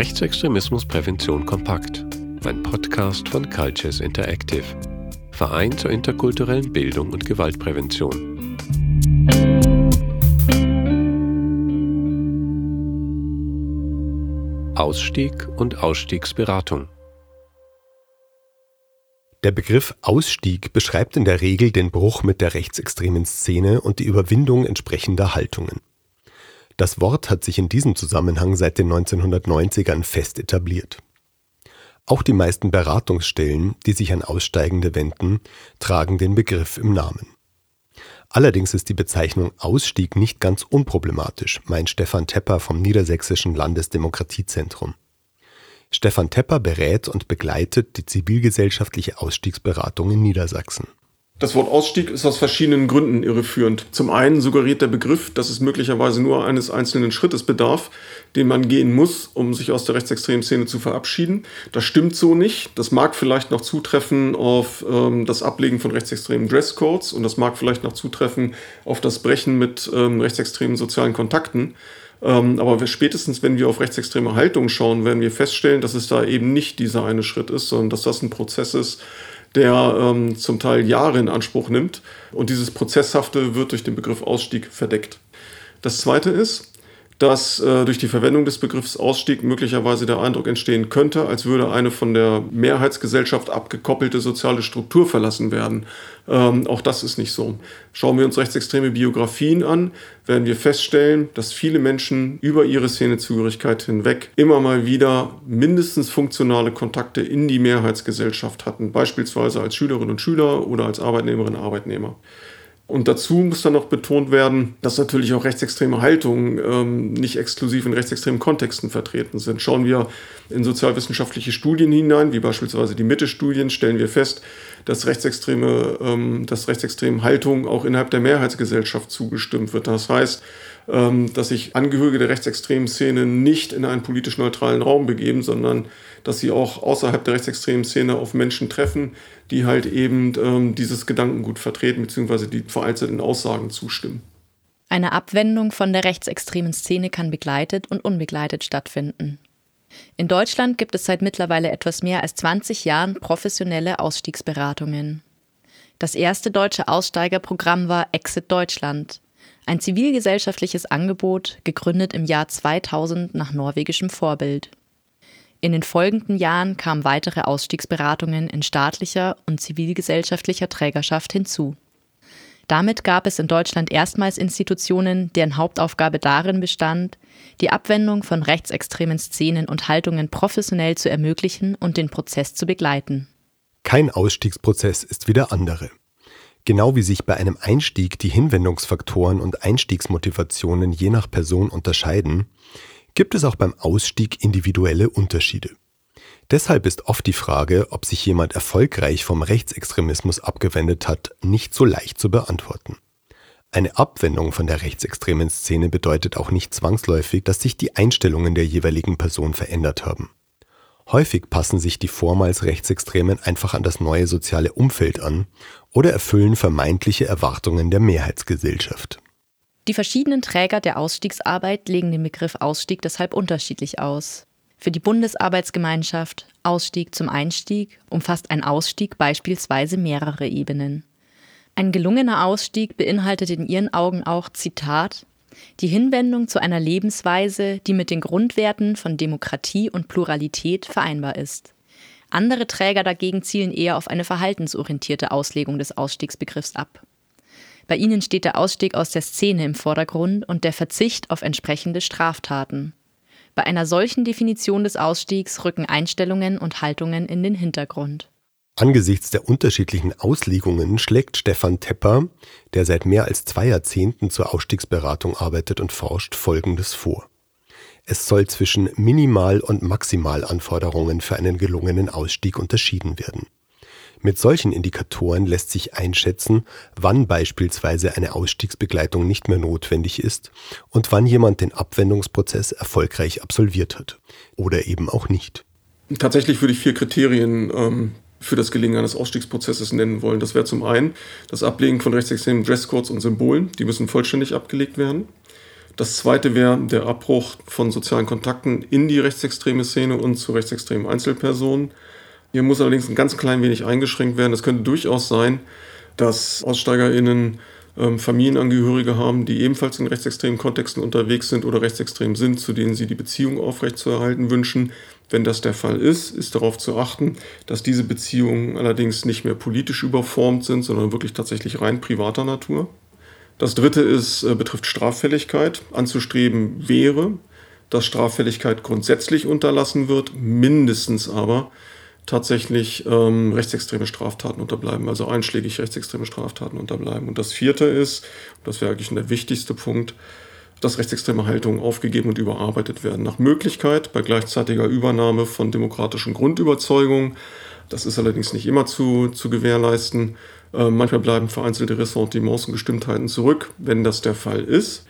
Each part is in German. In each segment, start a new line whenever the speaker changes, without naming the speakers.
Rechtsextremismusprävention kompakt. Ein Podcast von Cultures Interactive. Verein zur interkulturellen Bildung und Gewaltprävention. Ausstieg und Ausstiegsberatung.
Der Begriff Ausstieg beschreibt in der Regel den Bruch mit der rechtsextremen Szene und die Überwindung entsprechender Haltungen. Das Wort hat sich in diesem Zusammenhang seit den 1990ern fest etabliert. Auch die meisten Beratungsstellen, die sich an Aussteigende wenden, tragen den Begriff im Namen. Allerdings ist die Bezeichnung Ausstieg nicht ganz unproblematisch, meint Stefan Tepper vom Niedersächsischen Landesdemokratiezentrum. Stefan Tepper berät und begleitet die zivilgesellschaftliche Ausstiegsberatung in Niedersachsen.
Das Wort Ausstieg ist aus verschiedenen Gründen irreführend. Zum einen suggeriert der Begriff, dass es möglicherweise nur eines einzelnen Schrittes bedarf, den man gehen muss, um sich aus der rechtsextremen Szene zu verabschieden. Das stimmt so nicht. Das mag vielleicht noch zutreffen auf ähm, das Ablegen von rechtsextremen Dresscodes und das mag vielleicht noch zutreffen auf das Brechen mit ähm, rechtsextremen sozialen Kontakten. Ähm, aber spätestens, wenn wir auf rechtsextreme Haltung schauen, werden wir feststellen, dass es da eben nicht dieser eine Schritt ist, sondern dass das ein Prozess ist, der ähm, zum Teil Jahre in Anspruch nimmt. Und dieses Prozesshafte wird durch den Begriff Ausstieg verdeckt. Das Zweite ist, dass äh, durch die Verwendung des Begriffs Ausstieg möglicherweise der Eindruck entstehen könnte, als würde eine von der Mehrheitsgesellschaft abgekoppelte soziale Struktur verlassen werden. Ähm, auch das ist nicht so. Schauen wir uns rechtsextreme Biografien an, werden wir feststellen, dass viele Menschen über ihre Szenezugehörigkeit hinweg immer mal wieder mindestens funktionale Kontakte in die Mehrheitsgesellschaft hatten, beispielsweise als Schülerinnen und Schüler oder als Arbeitnehmerinnen und Arbeitnehmer. Und dazu muss dann noch betont werden, dass natürlich auch rechtsextreme Haltungen ähm, nicht exklusiv in rechtsextremen Kontexten vertreten sind. Schauen wir in sozialwissenschaftliche Studien hinein, wie beispielsweise die Mitte-Studien, stellen wir fest, dass rechtsextreme, ähm, dass rechtsextremen Haltungen auch innerhalb der Mehrheitsgesellschaft zugestimmt wird. Das heißt, dass sich Angehörige der rechtsextremen Szene nicht in einen politisch neutralen Raum begeben, sondern dass sie auch außerhalb der rechtsextremen Szene auf Menschen treffen, die halt eben ähm, dieses Gedankengut vertreten, beziehungsweise die vereinzelten Aussagen zustimmen.
Eine Abwendung von der rechtsextremen Szene kann begleitet und unbegleitet stattfinden. In Deutschland gibt es seit mittlerweile etwas mehr als 20 Jahren professionelle Ausstiegsberatungen. Das erste deutsche Aussteigerprogramm war Exit Deutschland, ein zivilgesellschaftliches Angebot, gegründet im Jahr 2000 nach norwegischem Vorbild. In den folgenden Jahren kamen weitere Ausstiegsberatungen in staatlicher und zivilgesellschaftlicher Trägerschaft hinzu. Damit gab es in Deutschland erstmals Institutionen, deren Hauptaufgabe darin bestand, die Abwendung von rechtsextremen Szenen und Haltungen professionell zu ermöglichen und den Prozess zu begleiten.
Kein Ausstiegsprozess ist wie der andere. Genau wie sich bei einem Einstieg die Hinwendungsfaktoren und Einstiegsmotivationen je nach Person unterscheiden, gibt es auch beim Ausstieg individuelle Unterschiede. Deshalb ist oft die Frage, ob sich jemand erfolgreich vom Rechtsextremismus abgewendet hat, nicht so leicht zu beantworten. Eine Abwendung von der rechtsextremen Szene bedeutet auch nicht zwangsläufig, dass sich die Einstellungen der jeweiligen Person verändert haben. Häufig passen sich die vormals Rechtsextremen einfach an das neue soziale Umfeld an oder erfüllen vermeintliche Erwartungen der Mehrheitsgesellschaft.
Die verschiedenen Träger der Ausstiegsarbeit legen den Begriff Ausstieg deshalb unterschiedlich aus. Für die Bundesarbeitsgemeinschaft Ausstieg zum Einstieg umfasst ein Ausstieg beispielsweise mehrere Ebenen. Ein gelungener Ausstieg beinhaltet in ihren Augen auch Zitat die Hinwendung zu einer Lebensweise, die mit den Grundwerten von Demokratie und Pluralität vereinbar ist. Andere Träger dagegen zielen eher auf eine verhaltensorientierte Auslegung des Ausstiegsbegriffs ab. Bei ihnen steht der Ausstieg aus der Szene im Vordergrund und der Verzicht auf entsprechende Straftaten. Bei einer solchen Definition des Ausstiegs rücken Einstellungen und Haltungen in den Hintergrund.
Angesichts der unterschiedlichen Auslegungen schlägt Stefan Tepper, der seit mehr als zwei Jahrzehnten zur Ausstiegsberatung arbeitet und forscht, Folgendes vor. Es soll zwischen Minimal- und Maximalanforderungen für einen gelungenen Ausstieg unterschieden werden. Mit solchen Indikatoren lässt sich einschätzen, wann beispielsweise eine Ausstiegsbegleitung nicht mehr notwendig ist und wann jemand den Abwendungsprozess erfolgreich absolviert hat. Oder eben auch nicht.
Tatsächlich würde ich vier Kriterien ähm, für das Gelingen eines Ausstiegsprozesses nennen wollen. Das wäre zum einen das Ablegen von rechtsextremen Dresscodes und Symbolen. Die müssen vollständig abgelegt werden. Das zweite wäre der Abbruch von sozialen Kontakten in die rechtsextreme Szene und zu rechtsextremen Einzelpersonen. Hier muss allerdings ein ganz klein wenig eingeschränkt werden. Es könnte durchaus sein, dass AussteigerInnen ähm, Familienangehörige haben, die ebenfalls in rechtsextremen Kontexten unterwegs sind oder rechtsextrem sind, zu denen sie die Beziehung aufrechtzuerhalten wünschen. Wenn das der Fall ist, ist darauf zu achten, dass diese Beziehungen allerdings nicht mehr politisch überformt sind, sondern wirklich tatsächlich rein privater Natur. Das dritte ist, äh, betrifft Straffälligkeit. Anzustreben wäre, dass Straffälligkeit grundsätzlich unterlassen wird, mindestens aber tatsächlich ähm, rechtsextreme Straftaten unterbleiben, also einschlägig rechtsextreme Straftaten unterbleiben. Und das vierte ist, das wäre eigentlich der wichtigste Punkt, dass rechtsextreme Haltungen aufgegeben und überarbeitet werden. Nach Möglichkeit bei gleichzeitiger Übernahme von demokratischen Grundüberzeugungen. Das ist allerdings nicht immer zu, zu gewährleisten. Äh, manchmal bleiben vereinzelte Ressentiments und Bestimmtheiten zurück. Wenn das der Fall ist,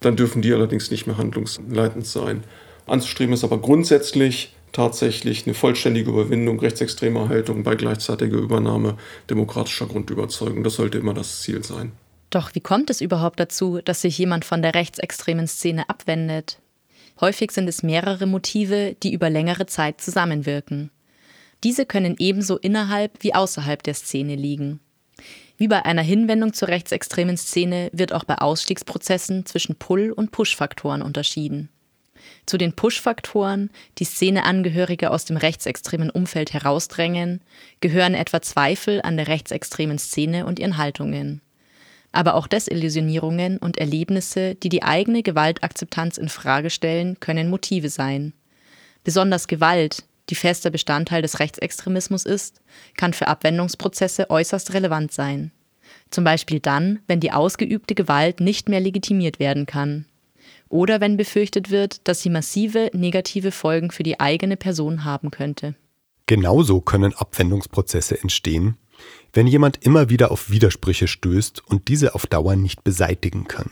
dann dürfen die allerdings nicht mehr handlungsleitend sein. Anzustreben ist aber grundsätzlich tatsächlich eine vollständige Überwindung rechtsextremer Haltung bei gleichzeitiger Übernahme demokratischer Grundüberzeugung. Das sollte immer das Ziel sein.
Doch wie kommt es überhaupt dazu, dass sich jemand von der rechtsextremen Szene abwendet? Häufig sind es mehrere Motive, die über längere Zeit zusammenwirken. Diese können ebenso innerhalb wie außerhalb der Szene liegen. Wie bei einer Hinwendung zur rechtsextremen Szene wird auch bei Ausstiegsprozessen zwischen Pull- und Push-Faktoren unterschieden. Zu den Push-Faktoren, die Szeneangehörige aus dem rechtsextremen Umfeld herausdrängen, gehören etwa Zweifel an der rechtsextremen Szene und ihren Haltungen. Aber auch Desillusionierungen und Erlebnisse, die die eigene Gewaltakzeptanz in Frage stellen, können Motive sein. Besonders Gewalt, die fester Bestandteil des Rechtsextremismus ist, kann für Abwendungsprozesse äußerst relevant sein. Zum Beispiel dann, wenn die ausgeübte Gewalt nicht mehr legitimiert werden kann oder wenn befürchtet wird, dass sie massive negative Folgen für die eigene Person haben könnte.
Genauso können Abwendungsprozesse entstehen, wenn jemand immer wieder auf Widersprüche stößt und diese auf Dauer nicht beseitigen kann.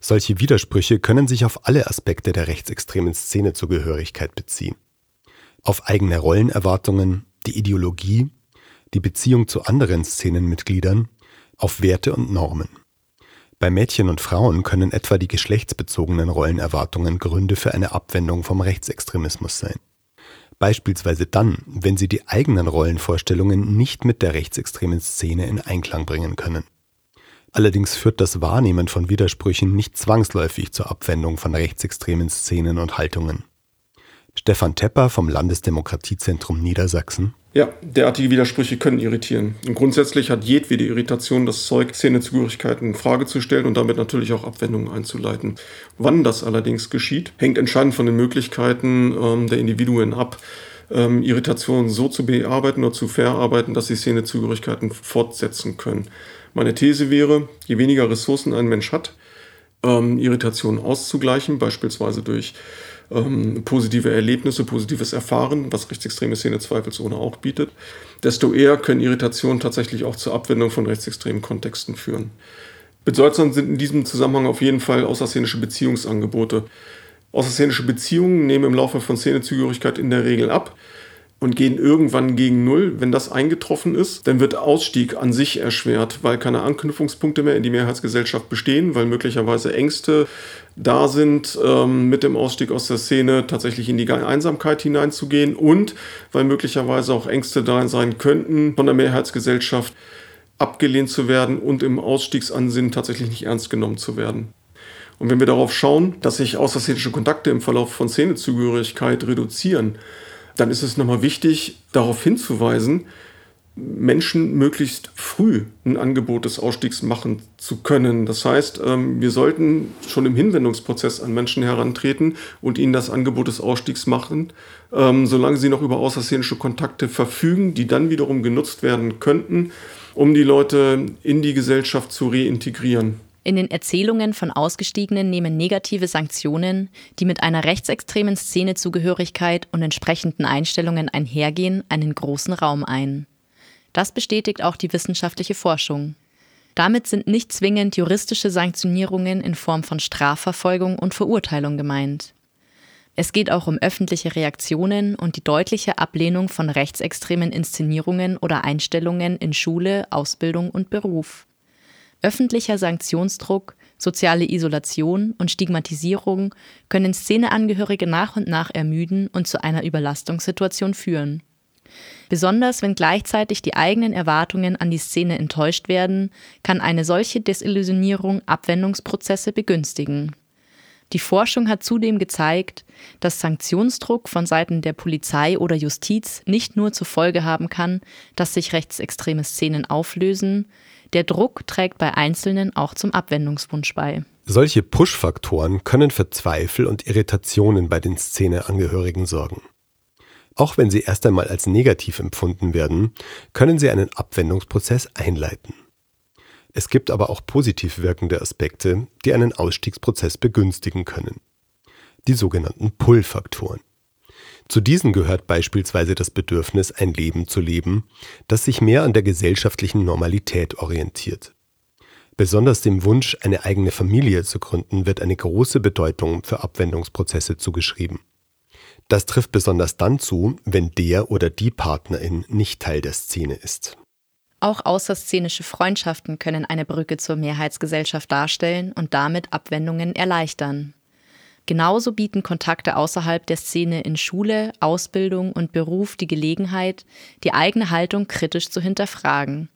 Solche Widersprüche können sich auf alle Aspekte der rechtsextremen Szenezugehörigkeit beziehen. Auf eigene Rollenerwartungen, die Ideologie, die Beziehung zu anderen Szenenmitgliedern, auf Werte und Normen. Bei Mädchen und Frauen können etwa die geschlechtsbezogenen Rollenerwartungen Gründe für eine Abwendung vom Rechtsextremismus sein. Beispielsweise dann, wenn sie die eigenen Rollenvorstellungen nicht mit der rechtsextremen Szene in Einklang bringen können. Allerdings führt das Wahrnehmen von Widersprüchen nicht zwangsläufig zur Abwendung von rechtsextremen Szenen und Haltungen. Stefan Tepper vom Landesdemokratiezentrum Niedersachsen.
Ja, derartige Widersprüche können irritieren. Und grundsätzlich hat jedwede Irritation das Zeug, Szenezugehörigkeiten in Frage zu stellen und damit natürlich auch Abwendungen einzuleiten. Wann das allerdings geschieht, hängt entscheidend von den Möglichkeiten ähm, der Individuen ab, ähm, Irritationen so zu bearbeiten oder zu verarbeiten, dass sie Szenezugehörigkeiten fortsetzen können. Meine These wäre, je weniger Ressourcen ein Mensch hat, ähm, Irritationen auszugleichen, beispielsweise durch ähm, positive Erlebnisse, positives Erfahren, was rechtsextreme Szene zweifelsohne auch bietet, desto eher können Irritationen tatsächlich auch zur Abwendung von rechtsextremen Kontexten führen. Bedeutsam sind in diesem Zusammenhang auf jeden Fall außerszenische Beziehungsangebote. Außerszenische Beziehungen nehmen im Laufe von Szenezugehörigkeit in der Regel ab und gehen irgendwann gegen Null. Wenn das eingetroffen ist, dann wird Ausstieg an sich erschwert, weil keine Anknüpfungspunkte mehr in die Mehrheitsgesellschaft bestehen, weil möglicherweise Ängste da sind, ähm, mit dem Ausstieg aus der Szene tatsächlich in die Einsamkeit hineinzugehen und weil möglicherweise auch Ängste da sein könnten, von der Mehrheitsgesellschaft abgelehnt zu werden und im Ausstiegsansinnen tatsächlich nicht ernst genommen zu werden. Und wenn wir darauf schauen, dass sich außerszenische Kontakte im Verlauf von Szenezugehörigkeit reduzieren, dann ist es nochmal wichtig, darauf hinzuweisen, Menschen möglichst früh ein Angebot des Ausstiegs machen zu können. Das heißt, ähm, wir sollten schon im Hinwendungsprozess an Menschen herantreten und ihnen das Angebot des Ausstiegs machen, ähm, solange sie noch über außerszenische Kontakte verfügen, die dann wiederum genutzt werden könnten, um die Leute in die Gesellschaft zu reintegrieren.
In den Erzählungen von Ausgestiegenen nehmen negative Sanktionen, die mit einer rechtsextremen Szenezugehörigkeit und entsprechenden Einstellungen einhergehen, einen großen Raum ein. Das bestätigt auch die wissenschaftliche Forschung. Damit sind nicht zwingend juristische Sanktionierungen in Form von Strafverfolgung und Verurteilung gemeint. Es geht auch um öffentliche Reaktionen und die deutliche Ablehnung von rechtsextremen Inszenierungen oder Einstellungen in Schule, Ausbildung und Beruf. Öffentlicher Sanktionsdruck Soziale Isolation und Stigmatisierung können Szeneangehörige nach und nach ermüden und zu einer Überlastungssituation führen. Besonders wenn gleichzeitig die eigenen Erwartungen an die Szene enttäuscht werden, kann eine solche Desillusionierung Abwendungsprozesse begünstigen. Die Forschung hat zudem gezeigt, dass Sanktionsdruck von Seiten der Polizei oder Justiz nicht nur zur Folge haben kann, dass sich rechtsextreme Szenen auflösen, der Druck trägt bei Einzelnen auch zum Abwendungswunsch bei.
Solche Push-Faktoren können für Zweifel und Irritationen bei den Szeneangehörigen sorgen. Auch wenn sie erst einmal als negativ empfunden werden, können sie einen Abwendungsprozess einleiten. Es gibt aber auch positiv wirkende Aspekte, die einen Ausstiegsprozess begünstigen können. Die sogenannten Pull-Faktoren. Zu diesen gehört beispielsweise das Bedürfnis, ein Leben zu leben, das sich mehr an der gesellschaftlichen Normalität orientiert. Besonders dem Wunsch, eine eigene Familie zu gründen, wird eine große Bedeutung für Abwendungsprozesse zugeschrieben. Das trifft besonders dann zu, wenn der oder die Partnerin nicht Teil der Szene ist.
Auch außerszenische Freundschaften können eine Brücke zur Mehrheitsgesellschaft darstellen und damit Abwendungen erleichtern. Genauso bieten Kontakte außerhalb der Szene in Schule, Ausbildung und Beruf die Gelegenheit, die eigene Haltung kritisch zu hinterfragen.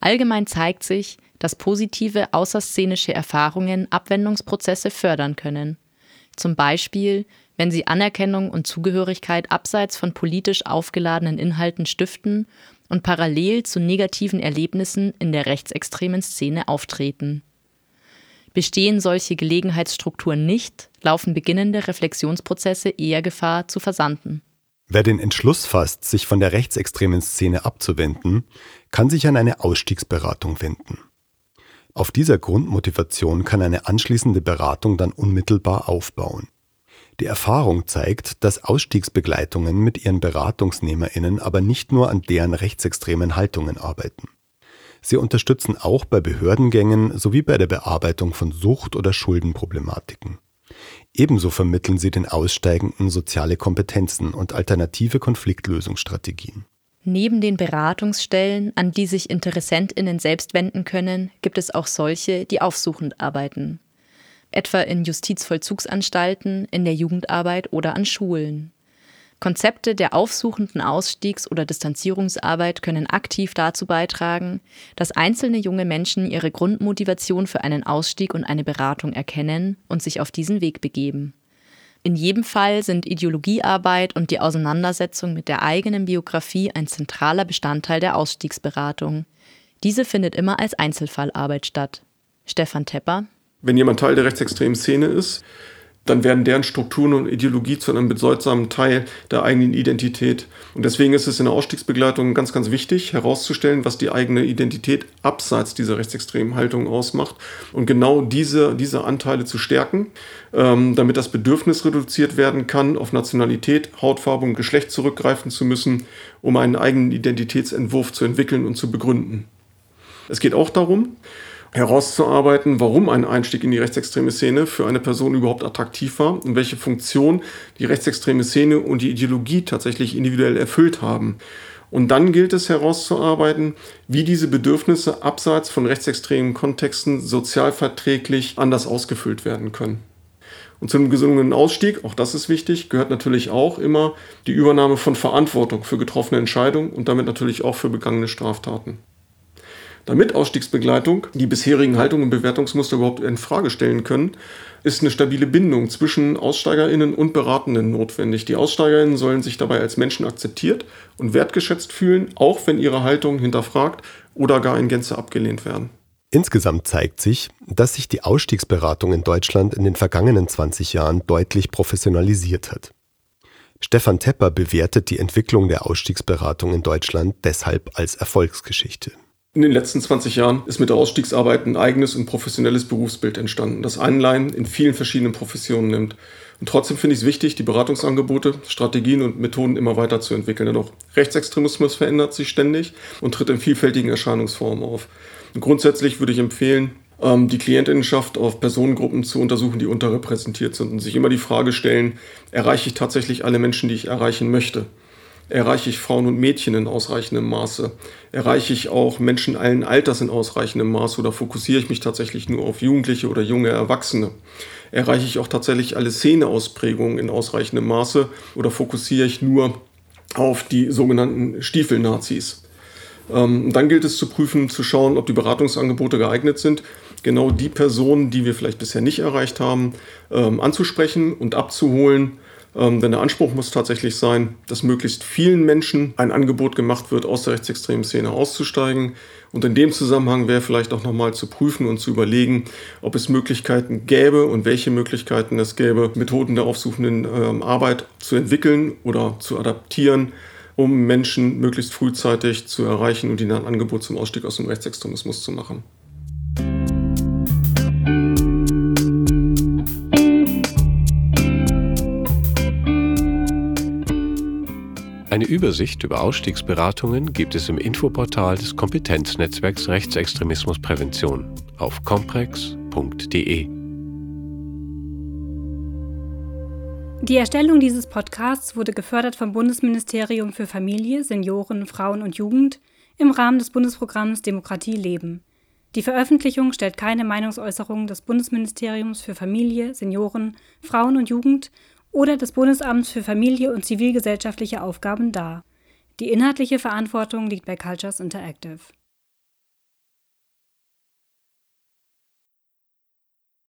Allgemein zeigt sich, dass positive außerszenische Erfahrungen Abwendungsprozesse fördern können. Zum Beispiel, wenn sie Anerkennung und Zugehörigkeit abseits von politisch aufgeladenen Inhalten stiften und parallel zu negativen Erlebnissen in der rechtsextremen Szene auftreten. Bestehen solche Gelegenheitsstrukturen nicht, laufen beginnende Reflexionsprozesse eher Gefahr zu versanden.
Wer den Entschluss fasst, sich von der rechtsextremen Szene abzuwenden, kann sich an eine Ausstiegsberatung wenden. Auf dieser Grundmotivation kann eine anschließende Beratung dann unmittelbar aufbauen. Die Erfahrung zeigt, dass Ausstiegsbegleitungen mit ihren Beratungsnehmerinnen aber nicht nur an deren rechtsextremen Haltungen arbeiten. Sie unterstützen auch bei Behördengängen sowie bei der Bearbeitung von Sucht- oder Schuldenproblematiken. Ebenso vermitteln sie den Aussteigenden soziale Kompetenzen und alternative Konfliktlösungsstrategien.
Neben den Beratungsstellen, an die sich Interessentinnen selbst wenden können, gibt es auch solche, die aufsuchend arbeiten etwa in Justizvollzugsanstalten, in der Jugendarbeit oder an Schulen. Konzepte der aufsuchenden Ausstiegs- oder Distanzierungsarbeit können aktiv dazu beitragen, dass einzelne junge Menschen ihre Grundmotivation für einen Ausstieg und eine Beratung erkennen und sich auf diesen Weg begeben. In jedem Fall sind Ideologiearbeit und die Auseinandersetzung mit der eigenen Biografie ein zentraler Bestandteil der Ausstiegsberatung. Diese findet immer als Einzelfallarbeit statt. Stefan Tepper
wenn jemand Teil der rechtsextremen Szene ist, dann werden deren Strukturen und Ideologie zu einem bedeutsamen Teil der eigenen Identität. Und deswegen ist es in der Ausstiegsbegleitung ganz, ganz wichtig herauszustellen, was die eigene Identität abseits dieser rechtsextremen Haltung ausmacht und genau diese, diese Anteile zu stärken, ähm, damit das Bedürfnis reduziert werden kann, auf Nationalität, Hautfarbe und Geschlecht zurückgreifen zu müssen, um einen eigenen Identitätsentwurf zu entwickeln und zu begründen. Es geht auch darum, herauszuarbeiten, warum ein Einstieg in die rechtsextreme Szene für eine Person überhaupt attraktiv war und welche Funktion die rechtsextreme Szene und die Ideologie tatsächlich individuell erfüllt haben. Und dann gilt es herauszuarbeiten, wie diese Bedürfnisse abseits von rechtsextremen Kontexten sozialverträglich anders ausgefüllt werden können. Und zu einem gesungenen Ausstieg, auch das ist wichtig, gehört natürlich auch immer die Übernahme von Verantwortung für getroffene Entscheidungen und damit natürlich auch für begangene Straftaten damit Ausstiegsbegleitung die bisherigen Haltungen und Bewertungsmuster überhaupt in Frage stellen können, ist eine stabile Bindung zwischen AussteigerInnen und Beratenden notwendig. Die AussteigerInnen sollen sich dabei als Menschen akzeptiert und wertgeschätzt fühlen, auch wenn ihre Haltungen hinterfragt oder gar in Gänze abgelehnt werden.
Insgesamt zeigt sich, dass sich die Ausstiegsberatung in Deutschland in den vergangenen 20 Jahren deutlich professionalisiert hat. Stefan Tepper bewertet die Entwicklung der Ausstiegsberatung in Deutschland deshalb als Erfolgsgeschichte.
In den letzten 20 Jahren ist mit der Ausstiegsarbeit ein eigenes und professionelles Berufsbild entstanden, das Anleihen in vielen verschiedenen Professionen nimmt. Und trotzdem finde ich es wichtig, die Beratungsangebote, Strategien und Methoden immer weiter zu entwickeln. Denn auch Rechtsextremismus verändert sich ständig und tritt in vielfältigen Erscheinungsformen auf. Und grundsätzlich würde ich empfehlen, ähm, die Klientinnenschaft auf Personengruppen zu untersuchen, die unterrepräsentiert sind und sich immer die Frage stellen, erreiche ich tatsächlich alle Menschen, die ich erreichen möchte? Erreiche ich Frauen und Mädchen in ausreichendem Maße? Erreiche ich auch Menschen allen Alters in ausreichendem Maße oder fokussiere ich mich tatsächlich nur auf Jugendliche oder junge Erwachsene? Erreiche ich auch tatsächlich alle Szeneausprägungen in ausreichendem Maße oder fokussiere ich nur auf die sogenannten Stiefelnazis? Ähm, dann gilt es zu prüfen, zu schauen, ob die Beratungsangebote geeignet sind, genau die Personen, die wir vielleicht bisher nicht erreicht haben, ähm, anzusprechen und abzuholen ähm, denn der Anspruch muss tatsächlich sein, dass möglichst vielen Menschen ein Angebot gemacht wird, aus der rechtsextremen Szene auszusteigen. Und in dem Zusammenhang wäre vielleicht auch nochmal zu prüfen und zu überlegen, ob es Möglichkeiten gäbe und welche Möglichkeiten es gäbe, Methoden der aufsuchenden ähm, Arbeit zu entwickeln oder zu adaptieren, um Menschen möglichst frühzeitig zu erreichen und ihnen ein Angebot zum Ausstieg aus dem Rechtsextremismus zu machen.
Eine Übersicht über Ausstiegsberatungen gibt es im Infoportal des Kompetenznetzwerks Rechtsextremismusprävention auf comprex.de.
Die Erstellung dieses Podcasts wurde gefördert vom Bundesministerium für Familie, Senioren, Frauen und Jugend im Rahmen des Bundesprogramms Demokratie leben. Die Veröffentlichung stellt keine Meinungsäußerung des Bundesministeriums für Familie, Senioren, Frauen und Jugend oder des Bundesamts für Familie und zivilgesellschaftliche Aufgaben dar. Die inhaltliche Verantwortung liegt bei Cultures Interactive